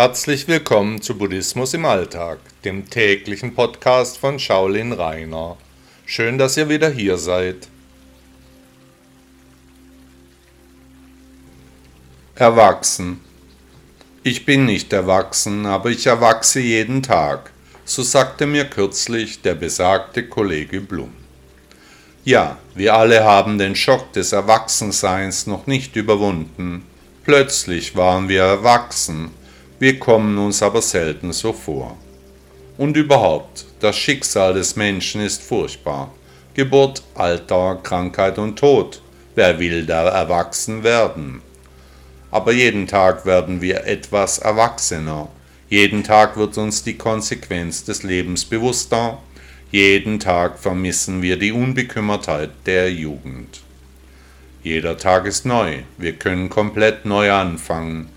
Herzlich willkommen zu Buddhismus im Alltag, dem täglichen Podcast von Shaolin Rainer. Schön, dass ihr wieder hier seid. Erwachsen. Ich bin nicht erwachsen, aber ich erwachse jeden Tag, so sagte mir kürzlich der besagte Kollege Blum. Ja, wir alle haben den Schock des Erwachsenseins noch nicht überwunden. Plötzlich waren wir erwachsen, wir kommen uns aber selten so vor. Und überhaupt, das Schicksal des Menschen ist furchtbar. Geburt, Alter, Krankheit und Tod. Wer will da erwachsen werden? Aber jeden Tag werden wir etwas erwachsener. Jeden Tag wird uns die Konsequenz des Lebens bewusster. Jeden Tag vermissen wir die Unbekümmertheit der Jugend. Jeder Tag ist neu. Wir können komplett neu anfangen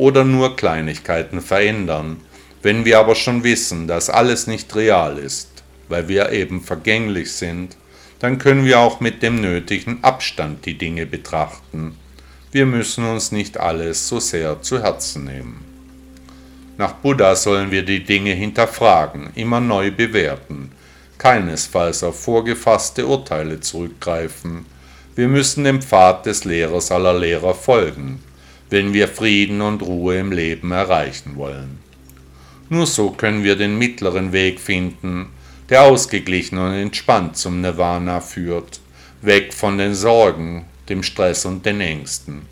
oder nur Kleinigkeiten verändern. Wenn wir aber schon wissen, dass alles nicht real ist, weil wir eben vergänglich sind, dann können wir auch mit dem nötigen Abstand die Dinge betrachten. Wir müssen uns nicht alles so sehr zu Herzen nehmen. Nach Buddha sollen wir die Dinge hinterfragen, immer neu bewerten, keinesfalls auf vorgefasste Urteile zurückgreifen. Wir müssen dem Pfad des Lehrers aller Lehrer folgen, wenn wir Frieden und Ruhe im Leben erreichen wollen. Nur so können wir den mittleren Weg finden, der ausgeglichen und entspannt zum Nirvana führt, weg von den Sorgen, dem Stress und den Ängsten.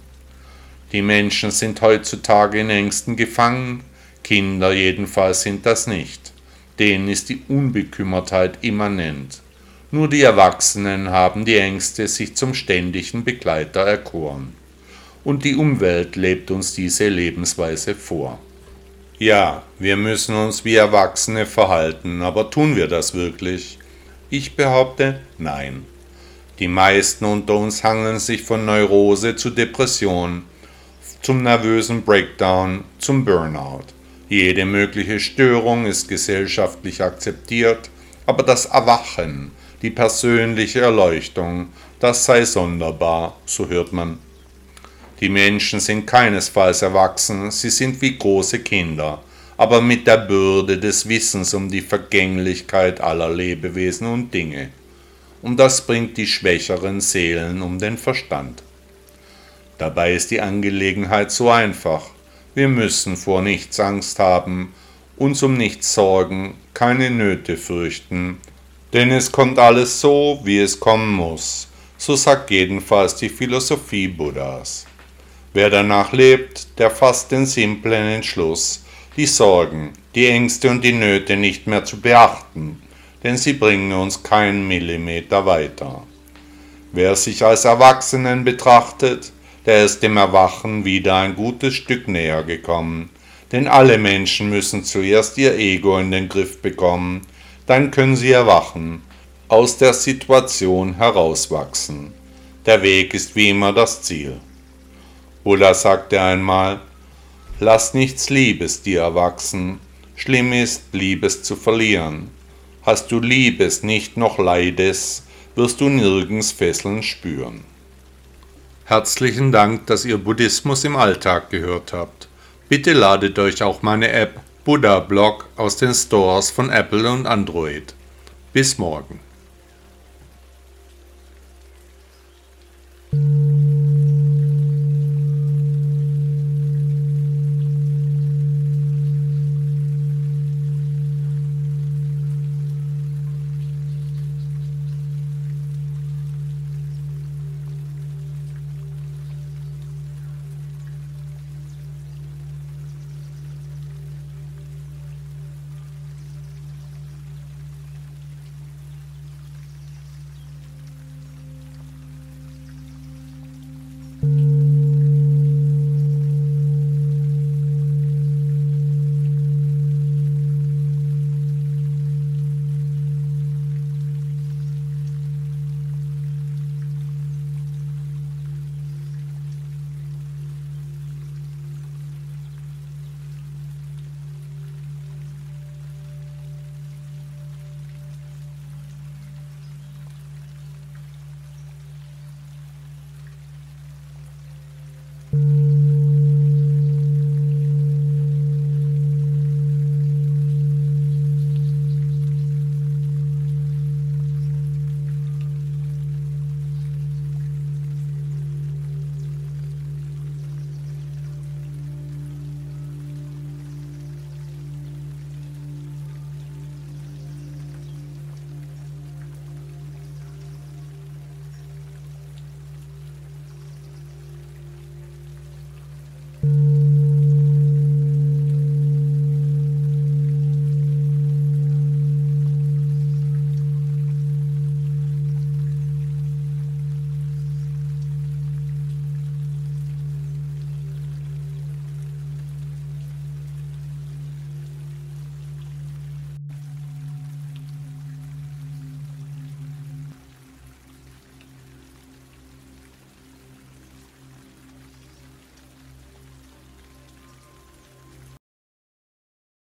Die Menschen sind heutzutage in Ängsten gefangen, Kinder jedenfalls sind das nicht. Denen ist die Unbekümmertheit immanent. Nur die Erwachsenen haben die Ängste sich zum ständigen Begleiter erkoren und die Umwelt lebt uns diese Lebensweise vor. Ja, wir müssen uns wie Erwachsene verhalten, aber tun wir das wirklich? Ich behaupte, nein. Die meisten unter uns hangeln sich von Neurose zu Depression, zum nervösen Breakdown, zum Burnout. Jede mögliche Störung ist gesellschaftlich akzeptiert, aber das Erwachen, die persönliche Erleuchtung, das sei sonderbar, so hört man die Menschen sind keinesfalls erwachsen, sie sind wie große Kinder, aber mit der Bürde des Wissens um die Vergänglichkeit aller Lebewesen und Dinge. Und das bringt die schwächeren Seelen um den Verstand. Dabei ist die Angelegenheit so einfach. Wir müssen vor nichts Angst haben, uns um nichts sorgen, keine Nöte fürchten, denn es kommt alles so, wie es kommen muss. So sagt jedenfalls die Philosophie Buddhas. Wer danach lebt, der fasst den simplen Entschluss, die Sorgen, die Ängste und die Nöte nicht mehr zu beachten, denn sie bringen uns keinen Millimeter weiter. Wer sich als Erwachsenen betrachtet, der ist dem Erwachen wieder ein gutes Stück näher gekommen, denn alle Menschen müssen zuerst ihr Ego in den Griff bekommen, dann können sie erwachen, aus der Situation herauswachsen. Der Weg ist wie immer das Ziel. Buddha sagte einmal, lass nichts Liebes dir erwachsen, schlimm ist, Liebes zu verlieren. Hast du Liebes nicht noch Leides, wirst du nirgends Fesseln spüren. Herzlichen Dank, dass ihr Buddhismus im Alltag gehört habt. Bitte ladet euch auch meine App Buddha Blog aus den Stores von Apple und Android. Bis morgen.